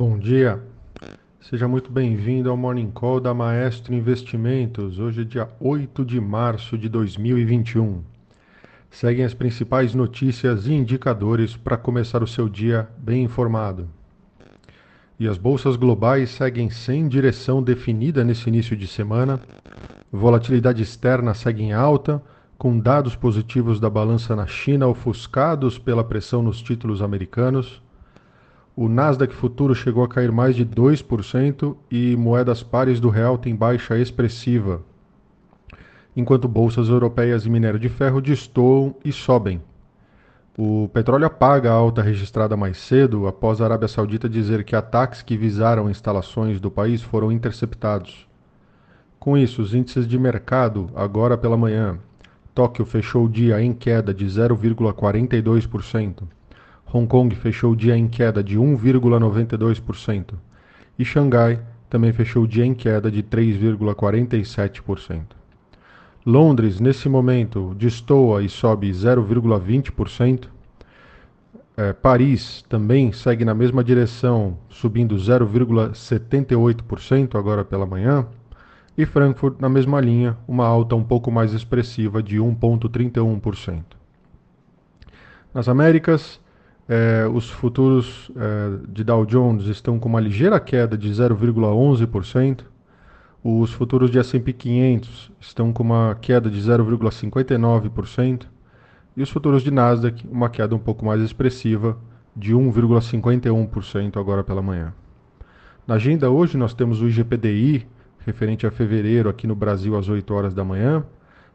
Bom dia, seja muito bem-vindo ao Morning Call da Maestro Investimentos. Hoje é dia 8 de março de 2021. Seguem as principais notícias e indicadores para começar o seu dia bem informado. E as bolsas globais seguem sem direção definida nesse início de semana. Volatilidade externa segue em alta, com dados positivos da balança na China ofuscados pela pressão nos títulos americanos. O Nasdaq futuro chegou a cair mais de 2% e moedas pares do real têm baixa expressiva, enquanto bolsas europeias e minério de ferro destoam e sobem. O petróleo apaga a alta registrada mais cedo após a Arábia Saudita dizer que ataques que visaram instalações do país foram interceptados. Com isso, os índices de mercado, agora pela manhã, Tóquio fechou o dia em queda de 0,42%. Hong Kong fechou o dia em queda de 1,92% e Xangai também fechou o dia em queda de 3,47%. Londres, nesse momento, destoa e sobe 0,20%. É, Paris também segue na mesma direção, subindo 0,78% agora pela manhã. E Frankfurt, na mesma linha, uma alta um pouco mais expressiva de 1,31%. Nas Américas, é, os futuros é, de Dow Jones estão com uma ligeira queda de 0,11%. Os futuros de S&P 500 estão com uma queda de 0,59%. E os futuros de Nasdaq, uma queda um pouco mais expressiva de 1,51% agora pela manhã. Na agenda hoje nós temos o IGPDI, referente a fevereiro aqui no Brasil às 8 horas da manhã.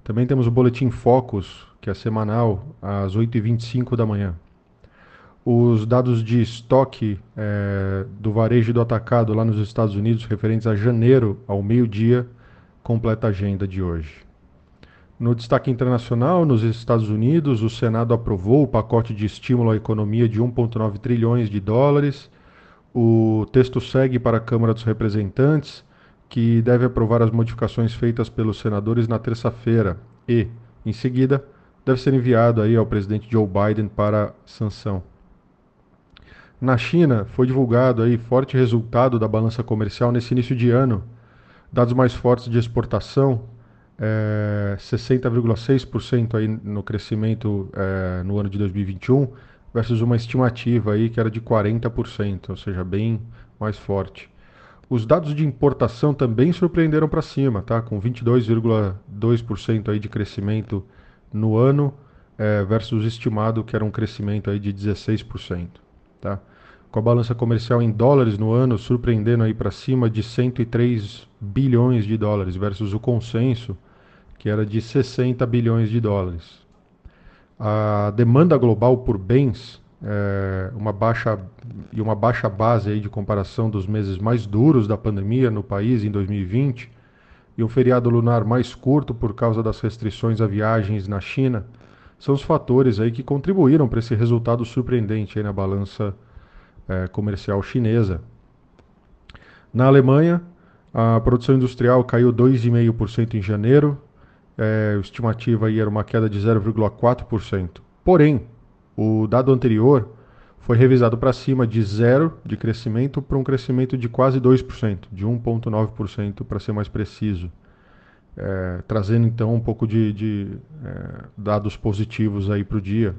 Também temos o Boletim Focus, que é semanal, às 8h25 da manhã os dados de estoque é, do varejo do atacado lá nos Estados Unidos, referentes a janeiro ao meio-dia, completa a agenda de hoje. No destaque internacional, nos Estados Unidos, o Senado aprovou o pacote de estímulo à economia de 1,9 trilhões de dólares. O texto segue para a Câmara dos Representantes, que deve aprovar as modificações feitas pelos senadores na terça-feira e, em seguida, deve ser enviado aí ao presidente Joe Biden para sanção. Na China, foi divulgado aí forte resultado da balança comercial nesse início de ano. Dados mais fortes de exportação, é, 60,6% aí no crescimento é, no ano de 2021, versus uma estimativa aí que era de 40%, ou seja, bem mais forte. Os dados de importação também surpreenderam para cima, tá? Com 22,2% aí de crescimento no ano, é, versus estimado que era um crescimento aí de 16%. Tá? Com a balança comercial em dólares no ano surpreendendo aí para cima de 103 bilhões de dólares versus o consenso que era de 60 bilhões de dólares. A demanda global por bens é, uma baixa e uma baixa base aí de comparação dos meses mais duros da pandemia no país em 2020 e um feriado lunar mais curto por causa das restrições a viagens na China são os fatores aí que contribuíram para esse resultado surpreendente aí na balança é, comercial chinesa. Na Alemanha, a produção industrial caiu 2,5% em janeiro, é, estimativa aí era uma queda de 0,4%. Porém, o dado anterior foi revisado para cima de zero de crescimento para um crescimento de quase 2%, de 1,9% para ser mais preciso é, trazendo então um pouco de, de é, dados positivos aí para o dia.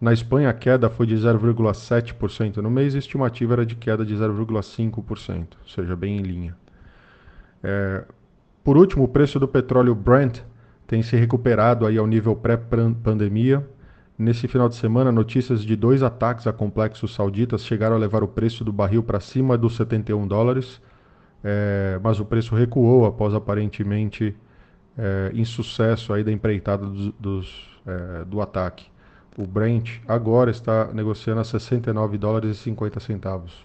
Na Espanha a queda foi de 0,7% no mês, a estimativa era de queda de 0,5%, ou seja, bem em linha. É, por último, o preço do petróleo Brent tem se recuperado aí ao nível pré-pandemia. Nesse final de semana, notícias de dois ataques a complexos sauditas chegaram a levar o preço do barril para cima dos 71 dólares é, mas o preço recuou após aparentemente é, insucesso aí da empreitada dos, dos, é, do ataque. O Brent agora está negociando a 69 dólares e 50 centavos.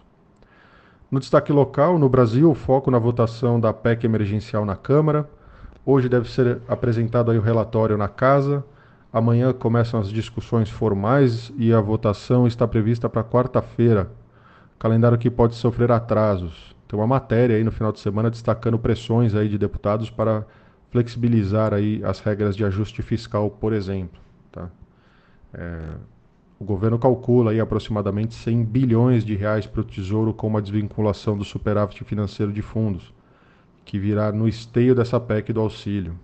No destaque local, no Brasil, foco na votação da PEC emergencial na Câmara. Hoje deve ser apresentado aí o relatório na Casa. Amanhã começam as discussões formais e a votação está prevista para quarta-feira. Calendário que pode sofrer atrasos. Tem uma matéria aí no final de semana destacando pressões aí de deputados para flexibilizar aí as regras de ajuste fiscal, por exemplo. Tá? É, O governo calcula aí aproximadamente 100 bilhões de reais para o Tesouro com uma desvinculação do superávit financeiro de fundos, que virá no esteio dessa PEC do auxílio.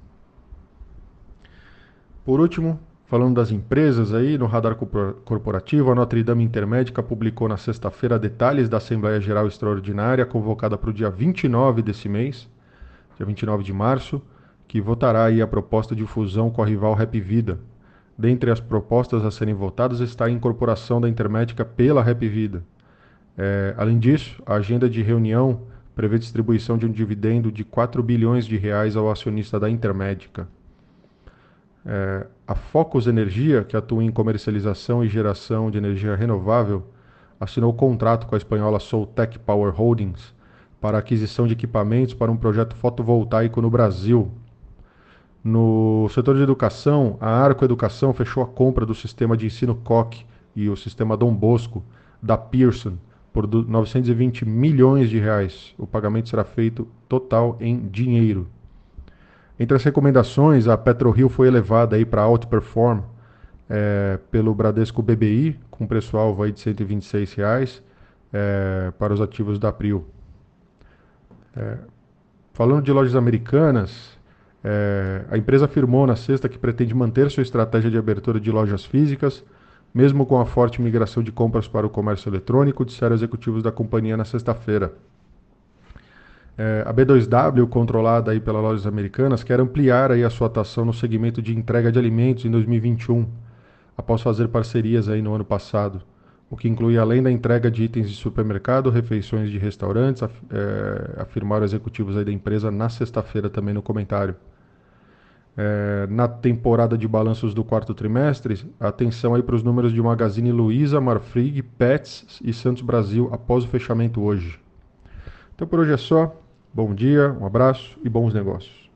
Por último, falando das empresas aí, no radar corporativo, a Notre Dame Intermédica publicou na sexta-feira detalhes da Assembleia Geral Extraordinária convocada para o dia 29 desse mês, dia 29 de março, que votará aí a proposta de fusão com a rival Rap Vida. Dentre as propostas a serem votadas está a incorporação da Intermédica pela Rap Vida. É, além disso, a agenda de reunião prevê distribuição de um dividendo de 4 bilhões de reais ao acionista da Intermédica. É, a Focus Energia, que atua em comercialização e geração de energia renovável, assinou contrato com a espanhola Soltec Power Holdings para aquisição de equipamentos para um projeto fotovoltaico no Brasil, no setor de educação, a Arco Educação fechou a compra do sistema de ensino COC e o sistema Dom Bosco da Pearson por 920 milhões de reais. O pagamento será feito total em dinheiro. Entre as recomendações, a PetroRio foi elevada aí para Outperform é, pelo Bradesco BBI, com preço-alvo aí de 126 reais, é, para os ativos da Prio. É, falando de lojas americanas, é, a empresa afirmou na sexta que pretende manter sua estratégia de abertura de lojas físicas, mesmo com a forte migração de compras para o comércio eletrônico, disseram executivos da companhia na sexta-feira. É, a B2W, controlada aí pelas lojas americanas, quer ampliar aí a sua atuação no segmento de entrega de alimentos em 2021, após fazer parcerias aí no ano passado, o que inclui além da entrega de itens de supermercado, refeições de restaurantes, af, é, afirmaram executivos aí da empresa na sexta-feira também no comentário. É, na temporada de balanços do quarto trimestre, atenção aí para os números de Magazine Luiza, Marfrig, Pets e Santos Brasil após o fechamento hoje. Então por hoje é só. Bom dia, um abraço e bons negócios.